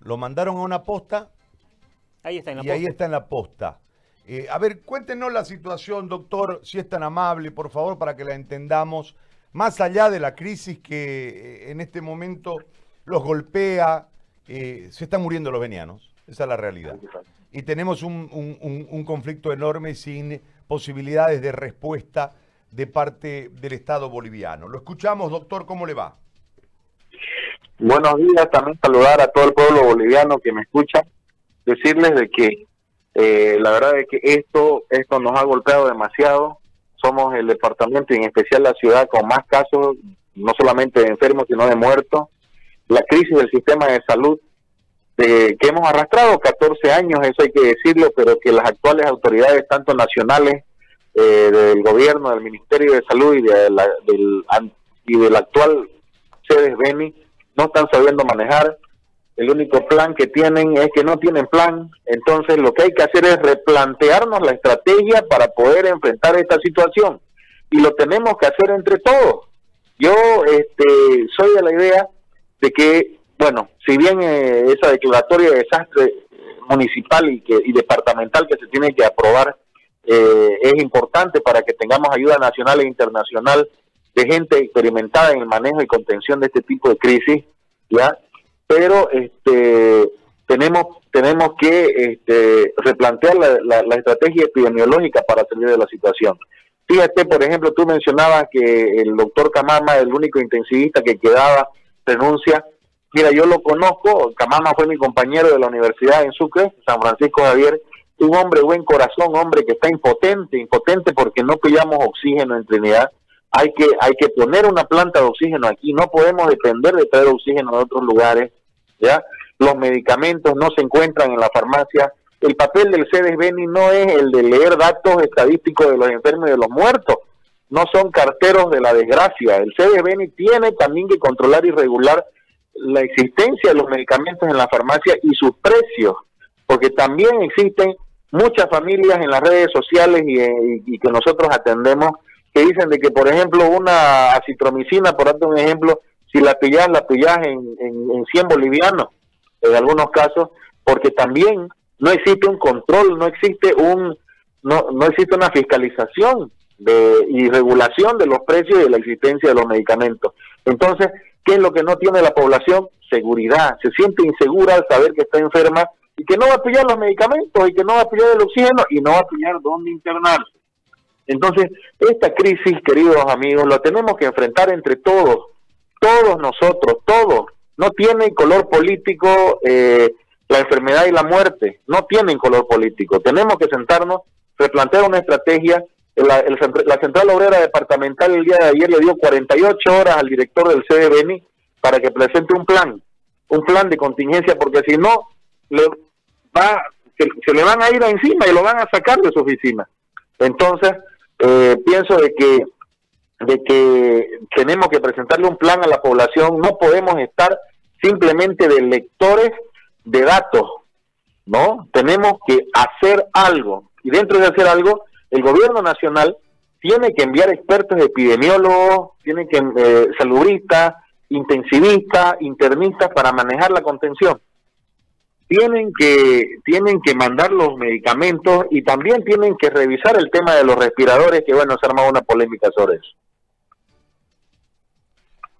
Lo mandaron a una posta Ahí está en la y posta. ahí está en la posta. Eh, a ver, cuéntenos la situación, doctor, si es tan amable, por favor, para que la entendamos, más allá de la crisis que eh, en este momento los golpea, eh, se están muriendo los venianos, esa es la realidad. Y tenemos un, un- un- un conflicto enorme sin posibilidades de respuesta de parte del Estado boliviano. Lo escuchamos, doctor, ¿cómo le va? Buenos días, también saludar a todo el pueblo boliviano que me escucha, decirles de que eh, la verdad es que esto esto nos ha golpeado demasiado. Somos el departamento y en especial la ciudad con más casos, no solamente de enfermos sino de muertos. La crisis del sistema de salud eh, que hemos arrastrado 14 años, eso hay que decirlo, pero que las actuales autoridades, tanto nacionales eh, del gobierno, del Ministerio de Salud y, de la- del, y del actual sedes Beni, no están sabiendo manejar. El único plan que tienen es que no tienen plan. Entonces lo que hay que hacer es replantearnos la estrategia para poder enfrentar esta situación. Y lo tenemos que hacer entre todos. Yo este, soy de la idea de que, bueno, si bien eh, esa declaratoria de desastre municipal y, que, y departamental que se tiene que aprobar eh, es importante para que tengamos ayuda nacional e internacional de gente experimentada en el manejo y contención de este tipo de crisis, ¿ya? Pero este tenemos tenemos que este, replantear la, estrategia epidemiológica para salir de la situación. Fíjate, por ejemplo, tú mencionabas que el doctor Camama, el único intensivista que quedaba, renuncia. Mira, yo lo conozco, Camama fue mi compañero de la universidad en Sucre, San Francisco Javier, un hombre buen corazón, hombre que está impotente, impotente porque no pillamos oxígeno en Trinidad. Hay que, hay que poner una planta de oxígeno aquí, no podemos depender de traer oxígeno de otros lugares, ¿ya? Los medicamentos no se encuentran en la farmacia. El papel del CEDES Beni no es el de leer datos estadísticos de los enfermos y de los muertos, no son carteros de la desgracia. El CEDES Beni tiene también que controlar y regular la existencia de los medicamentos en la farmacia y sus precios, porque también existen muchas familias en las redes sociales y, y- y que nosotros atendemos que dicen de que, por ejemplo, una acitromicina, por darte un ejemplo, si la pillas, la pillas en, en, en 100 bolivianos, en algunos casos, porque también no existe un control, no existe un no, no existe una fiscalización de, y regulación de los precios y de la existencia de los medicamentos. Entonces, ¿qué es lo que no tiene la población? Seguridad. Se siente insegura al saber que está enferma y que no va a pillar los medicamentos y que no va a pillar el oxígeno y no va a pillar dónde internarse. Entonces, esta crisis, queridos amigos, la tenemos que enfrentar entre todos, todos nosotros, todos. No tiene color político eh, la enfermedad y la muerte, no tienen color político. Tenemos que sentarnos, replantear una estrategia. La, el la Central Obrera Departamental el día de ayer le dio 48 horas al director del CDBNI para que presente un plan, un plan de contingencia, porque si no, le va, se, se le van a ir encima y lo van a sacar de su oficina. Entonces, eh, pienso de que de que tenemos que presentarle un plan a la población, no podemos estar simplemente de lectores de datos, ¿no? Tenemos que hacer algo. Y dentro de hacer algo, el gobierno nacional tiene que enviar expertos epidemiólogos, tiene que eh, salubristas, intensivistas, internistas para manejar la contención. Tienen que tienen que mandar los medicamentos y también tienen que revisar el tema de los respiradores, que bueno, se ha armado una polémica sobre eso.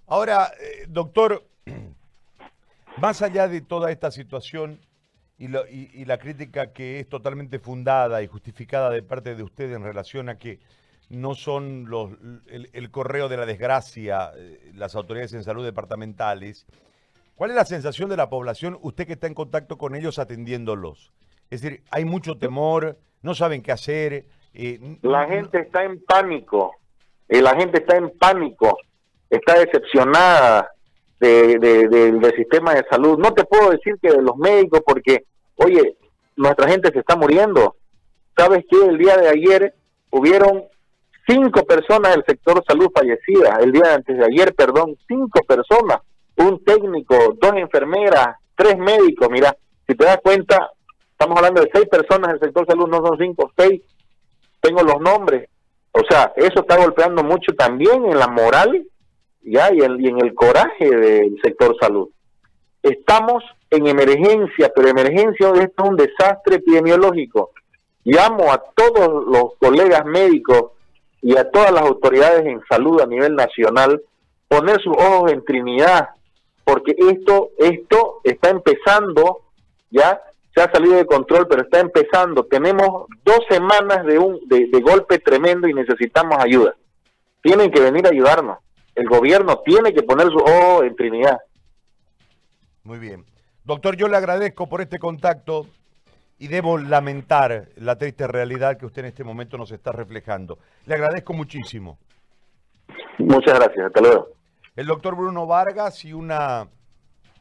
Ahora, eh, doctor, más allá de toda esta situación y, lo- y- y la crítica que es totalmente fundada y justificada de parte de usted en relación a que no son los, el, correo de la desgracia eh, las autoridades en salud departamentales, ¿cuál es la sensación de la población, usted que está en contacto con ellos atendiéndolos? Es decir, hay mucho temor, no saben qué hacer. eh, La gente está en pánico, y la gente está en pánico, está decepcionada de, de- de- del sistema de salud. No te puedo decir que de los médicos, porque, oye, nuestra gente se está muriendo. ¿Sabes qué? El día de ayer hubieron cinco personas del sector salud fallecidas, el día antes de ayer, perdón, cinco personas, un técnico, dos enfermeras, tres médicos, mira, si te das cuenta, estamos hablando de seis personas del sector salud, no son cinco, seis, tengo los nombres, o sea, eso está golpeando mucho también en la moral ya y en, y en el coraje del sector salud. Estamos en emergencia, pero emergencia esto es un desastre epidemiológico. Llamo a todos los colegas médicos y a todas las autoridades en salud a nivel nacional poner sus ojos en Trinidad, porque esto, esto está empezando, ya se ha salido de control, pero está empezando. Tenemos dos semanas de un de, de golpe tremendo y necesitamos ayuda. Tienen que venir a ayudarnos. El gobierno tiene que poner sus ojos en Trinidad. Muy bien. Doctor, yo le agradezco por este contacto y debo lamentar la triste realidad que usted en este momento nos está reflejando. Le agradezco muchísimo. Muchas gracias, hasta luego. El doctor Bruno Vargas y una